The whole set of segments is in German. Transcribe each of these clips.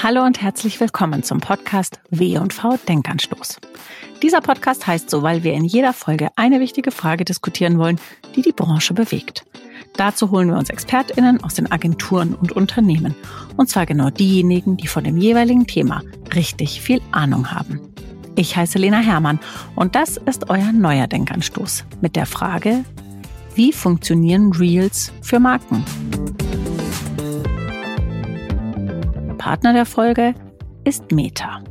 Hallo und herzlich willkommen zum Podcast W&V Denkanstoß. Dieser Podcast heißt so, weil wir in jeder Folge eine wichtige Frage diskutieren wollen, die die Branche bewegt. Dazu holen wir uns ExpertInnen aus den Agenturen und Unternehmen. Und zwar genau diejenigen, die von dem jeweiligen Thema richtig viel Ahnung haben. Ich heiße Lena Hermann und das ist euer neuer Denkanstoß mit der Frage, wie funktionieren Reels für Marken? Partner der Folge ist Meta.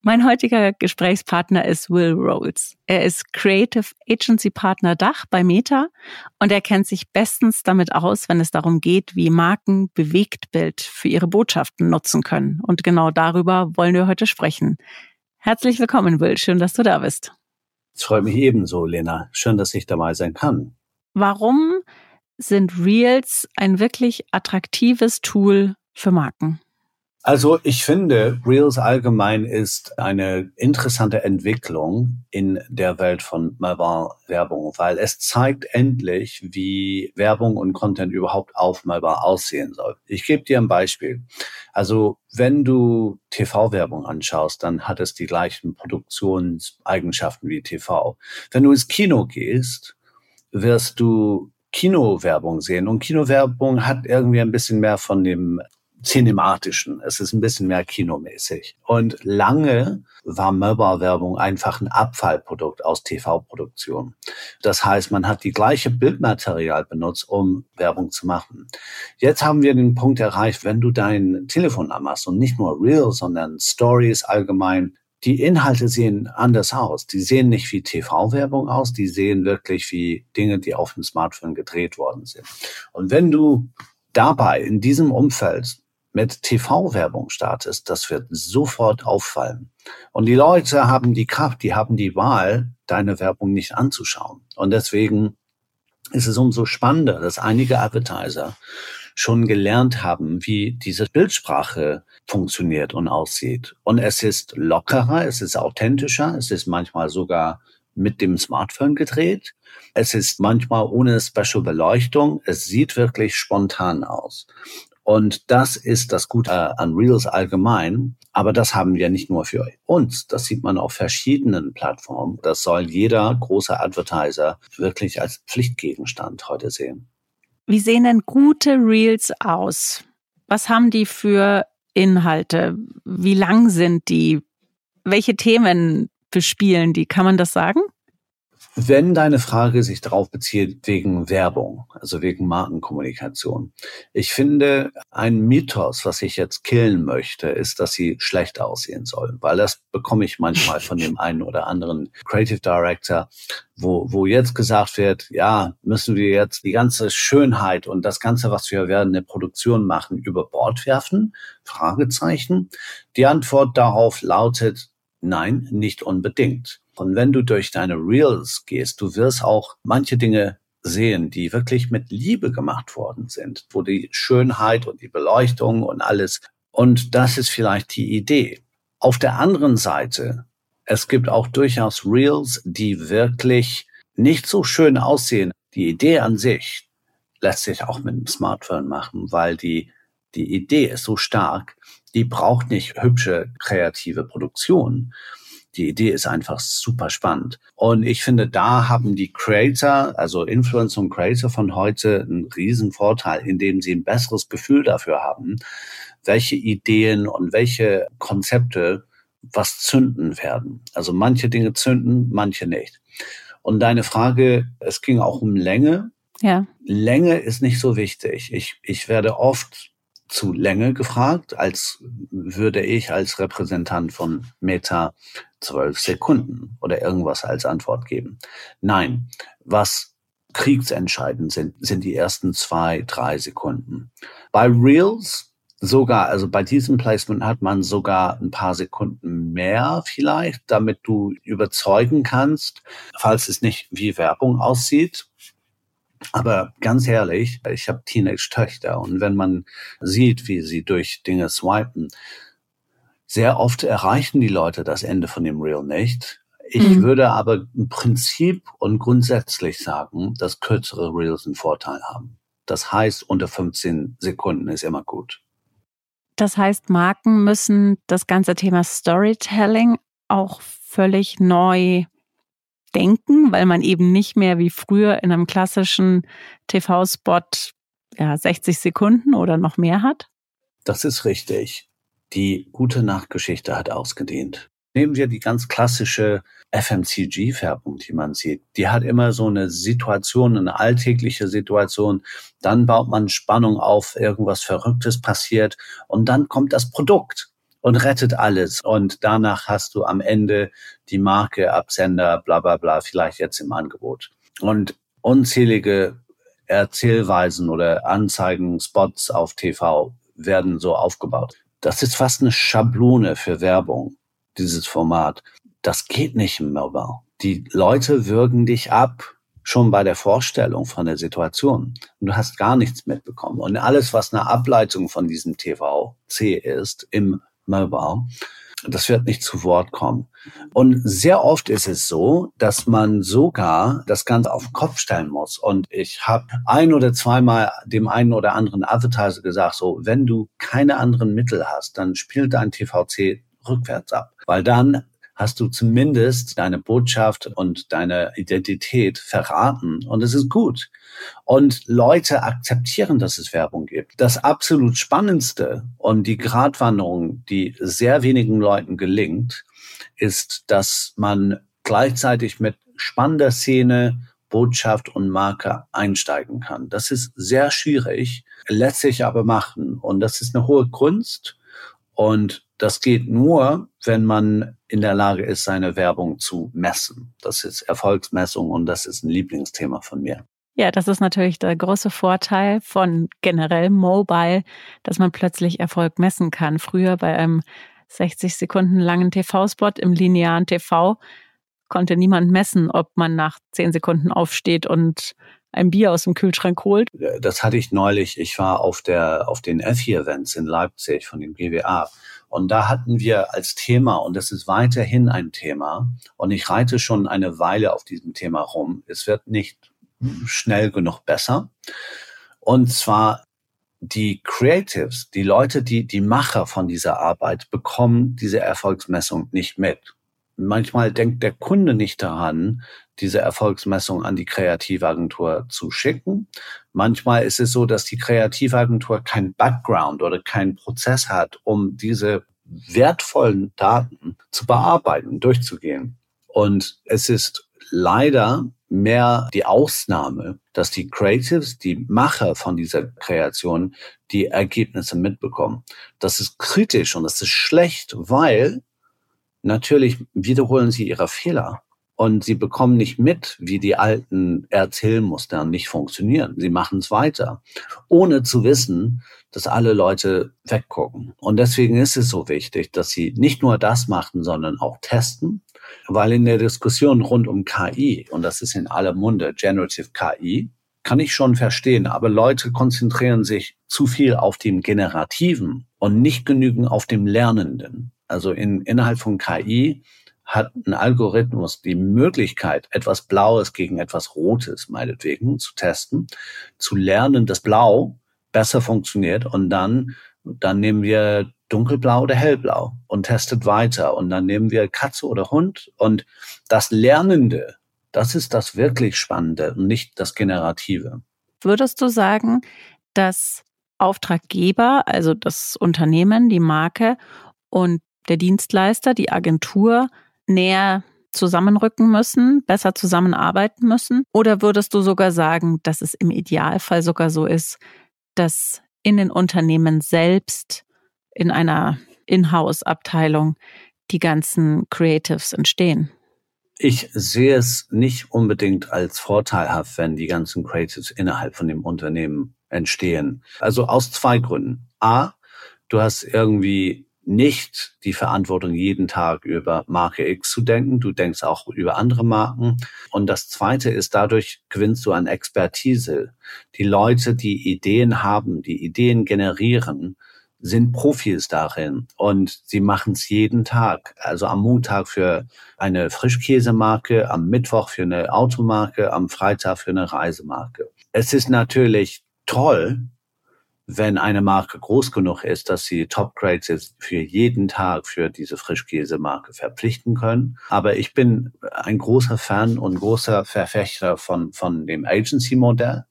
Mein heutiger Gesprächspartner ist Will Rolls. Er ist Creative Agency Partner Dach bei Meta und er kennt sich bestens damit aus, wenn es darum geht, wie Marken Bewegtbild für ihre Botschaften nutzen können. Und genau darüber wollen wir heute sprechen. Herzlich willkommen, Will. Schön, dass du da bist. Es freut mich ebenso, Lena. Schön, dass ich dabei sein kann. Warum sind Reels ein wirklich attraktives Tool für Marken? Also ich finde, Reels allgemein ist eine interessante Entwicklung in der Welt von Mobile Werbung, weil es zeigt endlich, wie Werbung und Content überhaupt auf Mobile aussehen soll. Ich gebe dir ein Beispiel. Also wenn du TV-Werbung anschaust, dann hat es die gleichen Produktionseigenschaften wie TV. Wenn du ins Kino gehst, wirst du Kinowerbung sehen. Und Kinowerbung hat irgendwie ein bisschen mehr von dem cinematischen. Es ist ein bisschen mehr kinomäßig. Und lange war Mobile-Werbung einfach ein Abfallprodukt aus TV-Produktion. Das heißt, man hat die gleiche Bildmaterial benutzt, um Werbung zu machen. Jetzt haben wir den Punkt erreicht, wenn du dein Telefon anmachst und nicht nur Real, sondern Stories allgemein, die Inhalte sehen anders aus. Die sehen nicht wie TV-Werbung aus, die sehen wirklich wie Dinge, die auf dem Smartphone gedreht worden sind. Und wenn du dabei in diesem Umfeld mit TV-Werbung startest, das wird sofort auffallen. Und die Leute haben die Kraft, die haben die Wahl, deine Werbung nicht anzuschauen. Und deswegen ist es umso spannender, dass einige Advertiser schon gelernt haben, wie diese Bildsprache funktioniert und aussieht. Und es ist lockerer, es ist authentischer, es ist manchmal sogar mit dem Smartphone gedreht. Es ist manchmal ohne Special Beleuchtung. Es sieht wirklich spontan aus. Und das ist das Gute an Reels allgemein. Aber das haben wir nicht nur für uns. Das sieht man auf verschiedenen Plattformen. Das soll jeder große Advertiser wirklich als Pflichtgegenstand heute sehen. Wie sehen denn gute Reels aus? Was haben die für Inhalte? Wie lang sind die? Welche Themen bespielen die? Kann man das sagen? Wenn deine Frage sich darauf bezieht wegen Werbung, also wegen Markenkommunikation, ich finde, ein Mythos, was ich jetzt killen möchte, ist, dass sie schlecht aussehen sollen, weil das bekomme ich manchmal von dem einen oder anderen Creative Director, wo, wo jetzt gesagt wird, ja, müssen wir jetzt die ganze Schönheit und das Ganze, was wir werden in der Produktion machen, über Bord werfen? Fragezeichen. Die Antwort darauf lautet, nein, nicht unbedingt. Und wenn du durch deine Reels gehst, du wirst auch manche Dinge sehen, die wirklich mit Liebe gemacht worden sind, wo die Schönheit und die Beleuchtung und alles. Und das ist vielleicht die Idee. Auf der anderen Seite, es gibt auch durchaus Reels, die wirklich nicht so schön aussehen. Die Idee an sich lässt sich auch mit dem Smartphone machen, weil die, die Idee ist so stark, die braucht nicht hübsche kreative Produktion, die Idee ist einfach super spannend. Und ich finde, da haben die Creator, also Influencer und Creator von heute einen riesen Vorteil, indem sie ein besseres Gefühl dafür haben, welche Ideen und welche Konzepte was zünden werden. Also manche Dinge zünden, manche nicht. Und deine Frage, es ging auch um Länge. Ja. Länge ist nicht so wichtig. Ich, ich werde oft zu Länge gefragt, als würde ich als Repräsentant von Meta zwölf Sekunden oder irgendwas als Antwort geben. Nein, was kriegsentscheidend sind, sind die ersten zwei, drei Sekunden. Bei Reels sogar, also bei diesem Placement hat man sogar ein paar Sekunden mehr vielleicht, damit du überzeugen kannst, falls es nicht wie Werbung aussieht. Aber ganz ehrlich, ich habe Teenage-Töchter und wenn man sieht, wie sie durch Dinge swipen, sehr oft erreichen die Leute das Ende von dem Reel nicht. Ich mhm. würde aber im Prinzip und grundsätzlich sagen, dass kürzere Reels einen Vorteil haben. Das heißt, unter 15 Sekunden ist immer gut. Das heißt, Marken müssen das ganze Thema Storytelling auch völlig neu denken, weil man eben nicht mehr wie früher in einem klassischen TV-Spot ja, 60 Sekunden oder noch mehr hat? Das ist richtig. Die gute Nachgeschichte hat ausgedehnt. Nehmen wir die ganz klassische FMCG-Färbung, die man sieht. Die hat immer so eine Situation, eine alltägliche Situation. Dann baut man Spannung auf, irgendwas Verrücktes passiert und dann kommt das Produkt und rettet alles. Und danach hast du am Ende die Marke, Absender, bla bla bla, vielleicht jetzt im Angebot. Und unzählige Erzählweisen oder Anzeigen, Spots auf TV werden so aufgebaut. Das ist fast eine Schablone für Werbung, dieses Format. Das geht nicht im Mobile. Die Leute würgen dich ab, schon bei der Vorstellung von der Situation. Und du hast gar nichts mitbekommen. Und alles, was eine Ableitung von diesem TVC ist im Mobile, das wird nicht zu Wort kommen. Und sehr oft ist es so, dass man sogar das Ganze auf den Kopf stellen muss. Und ich habe ein oder zweimal dem einen oder anderen Advertiser gesagt, so, wenn du keine anderen Mittel hast, dann spiel dein TVC rückwärts ab. Weil dann hast du zumindest deine Botschaft und deine Identität verraten. Und es ist gut. Und Leute akzeptieren, dass es Werbung gibt. Das absolut Spannendste und die Gratwanderung, die sehr wenigen Leuten gelingt, ist, dass man gleichzeitig mit spannender Szene, Botschaft und Marke einsteigen kann. Das ist sehr schwierig, lässt sich aber machen. Und das ist eine hohe Kunst. Und das geht nur, wenn man in der Lage ist, seine Werbung zu messen. Das ist Erfolgsmessung und das ist ein Lieblingsthema von mir. Ja, das ist natürlich der große Vorteil von generell Mobile, dass man plötzlich Erfolg messen kann. Früher bei einem 60 Sekunden langen TV-Spot im linearen TV konnte niemand messen, ob man nach 10 Sekunden aufsteht und ein Bier aus dem Kühlschrank holt. Das hatte ich neulich. Ich war auf der, auf den EFI-Events in Leipzig von dem GWA. Und da hatten wir als Thema, und das ist weiterhin ein Thema, und ich reite schon eine Weile auf diesem Thema rum. Es wird nicht schnell genug besser. Und zwar die Creatives, die Leute, die, die Macher von dieser Arbeit bekommen diese Erfolgsmessung nicht mit. Manchmal denkt der Kunde nicht daran, diese Erfolgsmessung an die Kreativagentur zu schicken. Manchmal ist es so, dass die Kreativagentur kein Background oder keinen Prozess hat, um diese wertvollen Daten zu bearbeiten, durchzugehen. Und es ist leider mehr die Ausnahme, dass die Creatives, die Macher von dieser Kreation, die Ergebnisse mitbekommen. Das ist kritisch und das ist schlecht, weil natürlich wiederholen sie ihre Fehler und sie bekommen nicht mit, wie die alten Erzählmuster nicht funktionieren. Sie machen es weiter, ohne zu wissen, dass alle Leute weggucken. Und deswegen ist es so wichtig, dass sie nicht nur das machen, sondern auch testen, weil in der Diskussion rund um KI, und das ist in aller Munde Generative KI, kann ich schon verstehen, aber Leute konzentrieren sich zu viel auf dem Generativen und nicht genügend auf dem Lernenden. Also in, innerhalb von KI hat ein Algorithmus die Möglichkeit, etwas Blaues gegen etwas Rotes meinetwegen zu testen, zu lernen, dass Blau besser funktioniert und dann, dann nehmen wir dunkelblau oder hellblau und testet weiter und dann nehmen wir Katze oder Hund und das Lernende, das ist das wirklich Spannende und nicht das Generative. Würdest du sagen, dass Auftraggeber, also das Unternehmen, die Marke und der Dienstleister, die Agentur näher zusammenrücken müssen, besser zusammenarbeiten müssen? Oder würdest du sogar sagen, dass es im Idealfall sogar so ist, dass in den Unternehmen selbst in einer Inhouse-Abteilung die ganzen Creatives entstehen? Ich sehe es nicht unbedingt als vorteilhaft, wenn die ganzen Creatives innerhalb von dem Unternehmen entstehen. Also aus zwei Gründen. A, du hast irgendwie nicht die Verantwortung, jeden Tag über Marke X zu denken. Du denkst auch über andere Marken. Und das Zweite ist, dadurch gewinnst du an Expertise. Die Leute, die Ideen haben, die Ideen generieren, sind Profis darin und sie machen es jeden Tag. Also am Montag für eine Frischkäsemarke, am Mittwoch für eine Automarke, am Freitag für eine Reisemarke. Es ist natürlich toll, wenn eine Marke groß genug ist, dass sie Top Grades für jeden Tag für diese Frischkäsemarke verpflichten können. Aber ich bin ein großer Fan und großer Verfechter von, von dem Agency-Modell.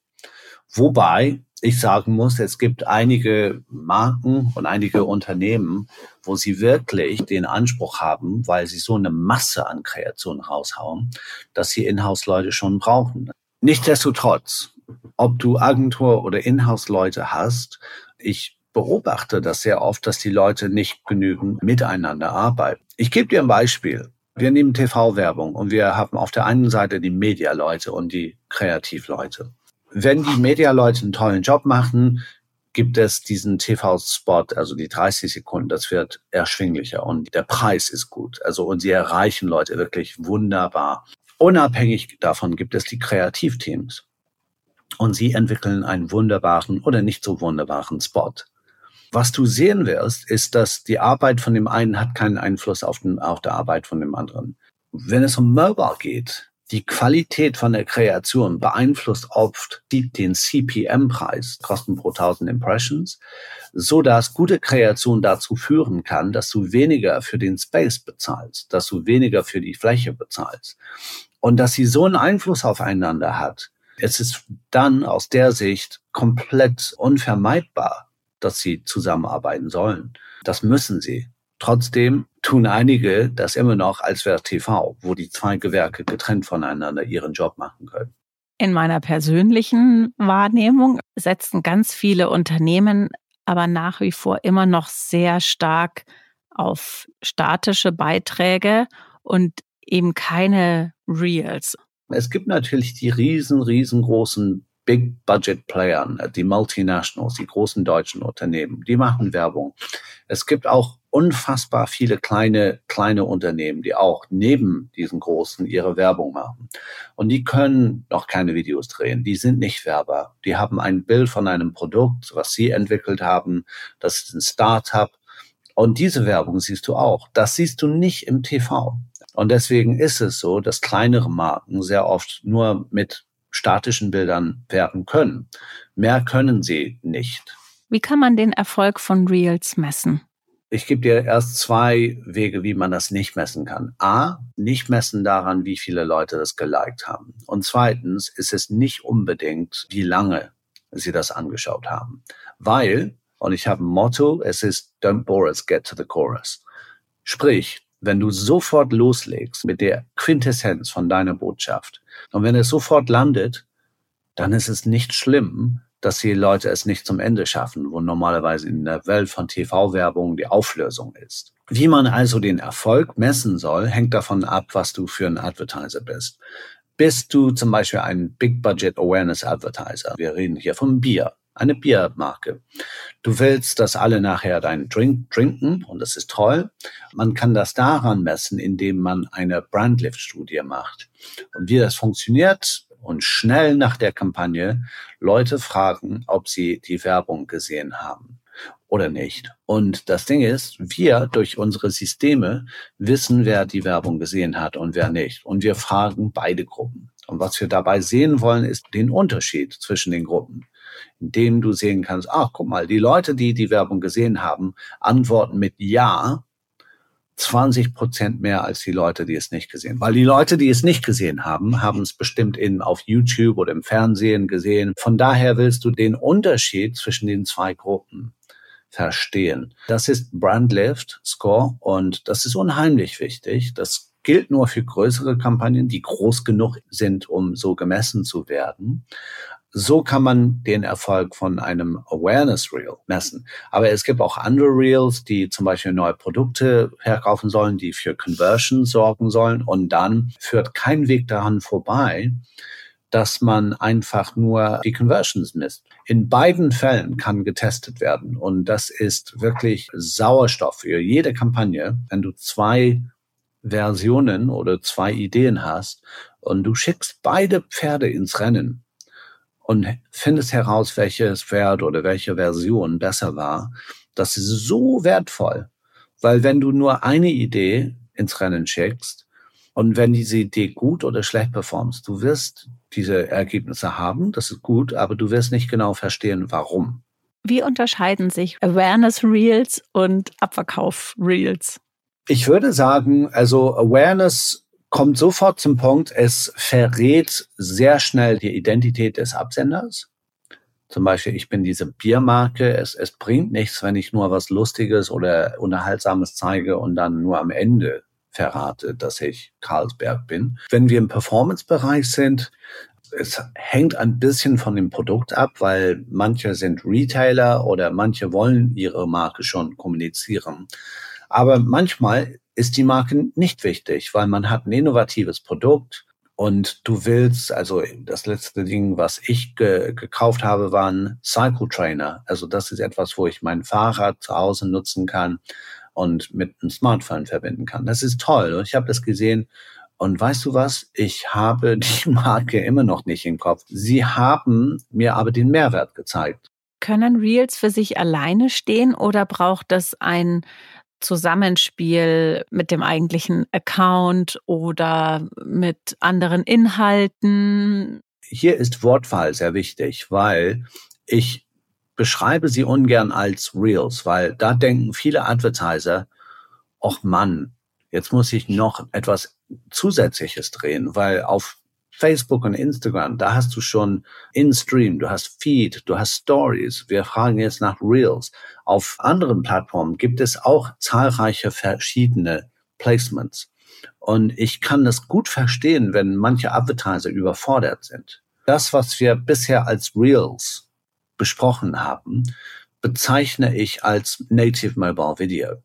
Wobei ich sagen muss, es gibt einige Marken und einige Unternehmen, wo sie wirklich den Anspruch haben, weil sie so eine Masse an Kreationen raushauen, dass sie Inhouse-Leute schon brauchen. Nichtsdestotrotz ob du Agentur oder Inhouse-Leute hast, ich beobachte das sehr oft, dass die Leute nicht genügend miteinander arbeiten. Ich gebe dir ein Beispiel. Wir nehmen TV-Werbung und wir haben auf der einen Seite die Media-Leute und die Kreativleute. Wenn die Media-Leute einen tollen Job machen, gibt es diesen TV-Spot, also die 30 Sekunden, das wird erschwinglicher und der Preis ist gut. Also und sie erreichen Leute wirklich wunderbar. Unabhängig davon gibt es die Kreativteams und sie entwickeln einen wunderbaren oder nicht so wunderbaren Spot. Was du sehen wirst, ist, dass die Arbeit von dem einen hat keinen Einfluss auf, den, auf die Arbeit von dem anderen. Wenn es um Mobile geht, die Qualität von der Kreation beeinflusst oft die, den CPM-Preis, Kosten pro 1000 Impressions, so dass gute Kreation dazu führen kann, dass du weniger für den Space bezahlst, dass du weniger für die Fläche bezahlst. Und dass sie so einen Einfluss aufeinander hat, es ist dann aus der Sicht komplett unvermeidbar, dass sie zusammenarbeiten sollen. Das müssen sie. Trotzdem tun einige das immer noch als wäre TV, wo die zwei Gewerke getrennt voneinander ihren Job machen können. In meiner persönlichen Wahrnehmung setzen ganz viele Unternehmen aber nach wie vor immer noch sehr stark auf statische Beiträge und eben keine Reels. Es gibt natürlich die riesen, riesengroßen Big Budget Playern, die Multinationals, die großen deutschen Unternehmen, die machen Werbung. Es gibt auch unfassbar viele kleine, kleine Unternehmen, die auch neben diesen großen ihre Werbung machen. Und die können noch keine Videos drehen. Die sind nicht Werber. Die haben ein Bild von einem Produkt, was sie entwickelt haben. Das ist ein Startup. Und diese Werbung siehst du auch. Das siehst du nicht im TV. Und deswegen ist es so, dass kleinere Marken sehr oft nur mit statischen Bildern werben können. Mehr können sie nicht. Wie kann man den Erfolg von Reels messen? Ich gebe dir erst zwei Wege, wie man das nicht messen kann. A, nicht messen daran, wie viele Leute das geliked haben. Und zweitens ist es nicht unbedingt, wie lange sie das angeschaut haben. Weil, und ich habe ein Motto, es ist Don't bore us, get to the chorus. Sprich, wenn du sofort loslegst mit der Quintessenz von deiner Botschaft und wenn es sofort landet, dann ist es nicht schlimm, dass die Leute es nicht zum Ende schaffen, wo normalerweise in der Welt von TV-Werbung die Auflösung ist. Wie man also den Erfolg messen soll, hängt davon ab, was du für ein Advertiser bist. Bist du zum Beispiel ein Big Budget Awareness Advertiser? Wir reden hier vom Bier eine Biermarke. Du willst, dass alle nachher deinen Drink trinken und das ist toll. Man kann das daran messen, indem man eine Brandlift-Studie macht. Und wie das funktioniert und schnell nach der Kampagne Leute fragen, ob sie die Werbung gesehen haben oder nicht. Und das Ding ist, wir durch unsere Systeme wissen, wer die Werbung gesehen hat und wer nicht. Und wir fragen beide Gruppen. Und was wir dabei sehen wollen, ist den Unterschied zwischen den Gruppen in dem du sehen kannst, ach, guck mal, die Leute, die die Werbung gesehen haben, antworten mit Ja 20 Prozent mehr als die Leute, die es nicht gesehen haben. Weil die Leute, die es nicht gesehen haben, haben es bestimmt in, auf YouTube oder im Fernsehen gesehen. Von daher willst du den Unterschied zwischen den zwei Gruppen verstehen. Das ist Brandlift Score und das ist unheimlich wichtig. Das gilt nur für größere Kampagnen, die groß genug sind, um so gemessen zu werden. So kann man den Erfolg von einem Awareness Reel messen. Aber es gibt auch andere Reels, die zum Beispiel neue Produkte verkaufen sollen, die für Conversion sorgen sollen. Und dann führt kein Weg daran vorbei, dass man einfach nur die Conversions misst. In beiden Fällen kann getestet werden. Und das ist wirklich Sauerstoff für jede Kampagne. Wenn du zwei Versionen oder zwei Ideen hast und du schickst beide Pferde ins Rennen, und findest heraus, welches Pferd oder welche Version besser war, das ist so wertvoll. Weil wenn du nur eine Idee ins Rennen schickst und wenn diese Idee gut oder schlecht performst, du wirst diese Ergebnisse haben, das ist gut, aber du wirst nicht genau verstehen, warum. Wie unterscheiden sich Awareness Reels und Abverkauf Reels? Ich würde sagen, also Awareness kommt sofort zum Punkt, es verrät sehr schnell die Identität des Absenders. Zum Beispiel, ich bin diese Biermarke. Es, es bringt nichts, wenn ich nur was Lustiges oder Unterhaltsames zeige und dann nur am Ende verrate, dass ich Carlsberg bin. Wenn wir im Performance-Bereich sind, es hängt ein bisschen von dem Produkt ab, weil manche sind Retailer oder manche wollen ihre Marke schon kommunizieren. Aber manchmal ist die Marke nicht wichtig, weil man hat ein innovatives Produkt und du willst, also das letzte Ding, was ich ge gekauft habe, war ein Cycle Trainer. Also das ist etwas, wo ich mein Fahrrad zu Hause nutzen kann und mit einem Smartphone verbinden kann. Das ist toll. Ich habe das gesehen. Und weißt du was? Ich habe die Marke immer noch nicht im Kopf. Sie haben mir aber den Mehrwert gezeigt. Können Reels für sich alleine stehen oder braucht das ein Zusammenspiel mit dem eigentlichen Account oder mit anderen Inhalten? Hier ist Wortwahl sehr wichtig, weil ich beschreibe sie ungern als Reels, weil da denken viele Advertiser, ach Mann, jetzt muss ich noch etwas Zusätzliches drehen, weil auf Facebook und Instagram, da hast du schon In-Stream, du hast Feed, du hast Stories. Wir fragen jetzt nach Reels. Auf anderen Plattformen gibt es auch zahlreiche verschiedene Placements. Und ich kann das gut verstehen, wenn manche Advertiser überfordert sind. Das, was wir bisher als Reels besprochen haben, bezeichne ich als Native Mobile Video.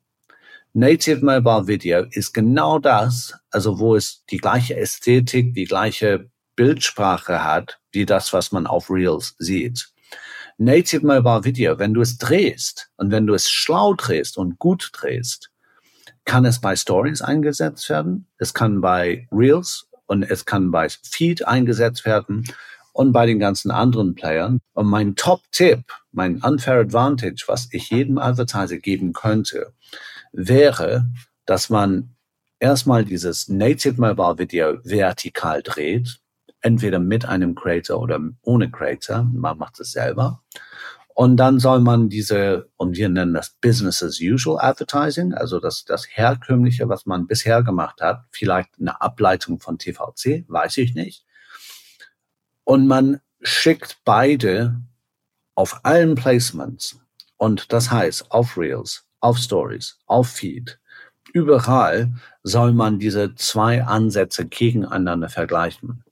Native Mobile Video ist genau das, also wo es die gleiche Ästhetik, die gleiche Bildsprache hat, wie das, was man auf Reels sieht. Native Mobile Video, wenn du es drehst und wenn du es schlau drehst und gut drehst, kann es bei Stories eingesetzt werden, es kann bei Reels und es kann bei Feed eingesetzt werden und bei den ganzen anderen Playern. Und mein Top-Tipp, mein Unfair Advantage, was ich jedem Advertiser geben könnte, wäre, dass man erstmal dieses Native Mobile Video vertikal dreht, entweder mit einem Creator oder ohne Creator. Man macht es selber. Und dann soll man diese, und wir nennen das Business as usual Advertising, also das, das herkömmliche, was man bisher gemacht hat, vielleicht eine Ableitung von TVC, weiß ich nicht. Und man schickt beide auf allen Placements. Und das heißt, auf Reels, auf Stories, auf Feed. Überall soll man diese zwei Ansätze gegeneinander vergleichen.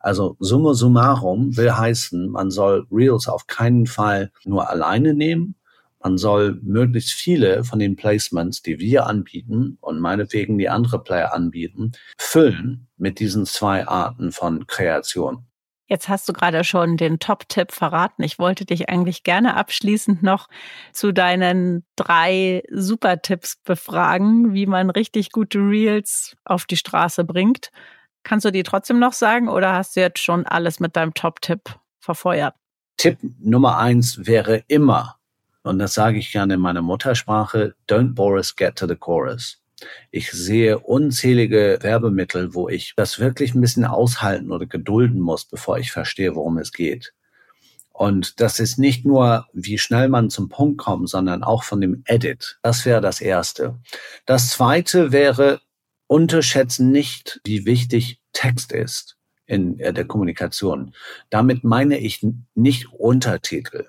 Also summa summarum will heißen, man soll Reels auf keinen Fall nur alleine nehmen. Man soll möglichst viele von den Placements, die wir anbieten und meinetwegen die andere Player anbieten, füllen mit diesen zwei Arten von Kreation. Jetzt hast du gerade schon den Top-Tipp verraten. Ich wollte dich eigentlich gerne abschließend noch zu deinen drei Super-Tipps befragen, wie man richtig gute Reels auf die Straße bringt. Kannst du die trotzdem noch sagen oder hast du jetzt schon alles mit deinem Top-Tipp verfeuert? Tipp Nummer eins wäre immer, und das sage ich gerne in meiner Muttersprache, don't Boris get to the chorus. Ich sehe unzählige Werbemittel, wo ich das wirklich ein bisschen aushalten oder gedulden muss, bevor ich verstehe, worum es geht. Und das ist nicht nur, wie schnell man zum Punkt kommt, sondern auch von dem Edit. Das wäre das Erste. Das Zweite wäre, unterschätzen nicht, wie wichtig Text ist in äh, der Kommunikation. Damit meine ich nicht Untertitel.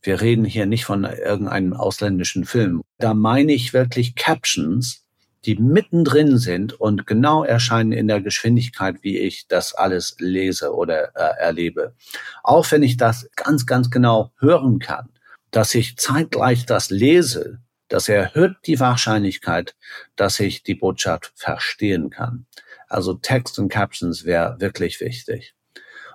Wir reden hier nicht von irgendeinem ausländischen Film. Da meine ich wirklich Captions, die mittendrin sind und genau erscheinen in der Geschwindigkeit, wie ich das alles lese oder äh, erlebe. Auch wenn ich das ganz, ganz genau hören kann, dass ich zeitgleich das lese, das erhöht die Wahrscheinlichkeit, dass ich die Botschaft verstehen kann. Also Text und Captions wäre wirklich wichtig.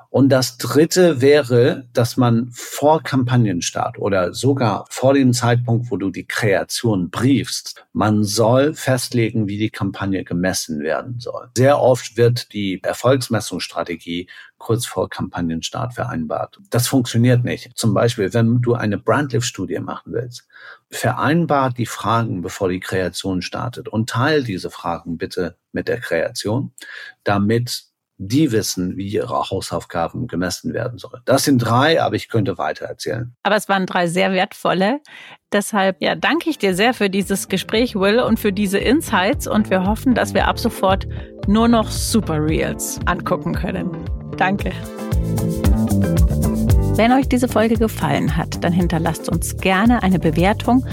Und das dritte wäre, dass man vor Kampagnenstart oder sogar vor dem Zeitpunkt, wo du die Kreation briefst, man soll festlegen, wie die Kampagne gemessen werden soll. Sehr oft wird die Erfolgsmessungsstrategie kurz vor Kampagnenstart vereinbart. Das funktioniert nicht. Zum Beispiel, wenn du eine Brandlift-Studie machen willst, vereinbart die Fragen, bevor die Kreation startet und teil diese Fragen bitte mit der Kreation, damit die wissen, wie ihre Hausaufgaben gemessen werden sollen. Das sind drei, aber ich könnte weiter erzählen. Aber es waren drei sehr wertvolle. Deshalb ja, danke ich dir sehr für dieses Gespräch, Will, und für diese Insights. Und wir hoffen, dass wir ab sofort nur noch Super Reels angucken können. Danke. Wenn euch diese Folge gefallen hat, dann hinterlasst uns gerne eine Bewertung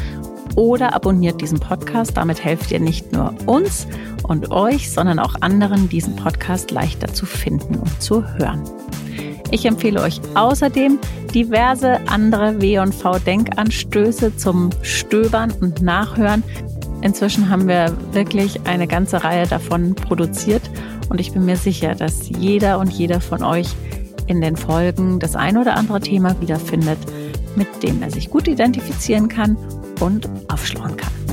oder abonniert diesen Podcast. Damit helft ihr nicht nur uns und euch, sondern auch anderen, diesen Podcast leichter zu finden und zu hören. Ich empfehle euch außerdem diverse andere W&V-Denkanstöße zum Stöbern und Nachhören. Inzwischen haben wir wirklich eine ganze Reihe davon produziert und ich bin mir sicher, dass jeder und jeder von euch in den Folgen das ein oder andere Thema wiederfindet, mit dem er sich gut identifizieren kann und aufschlauen kann.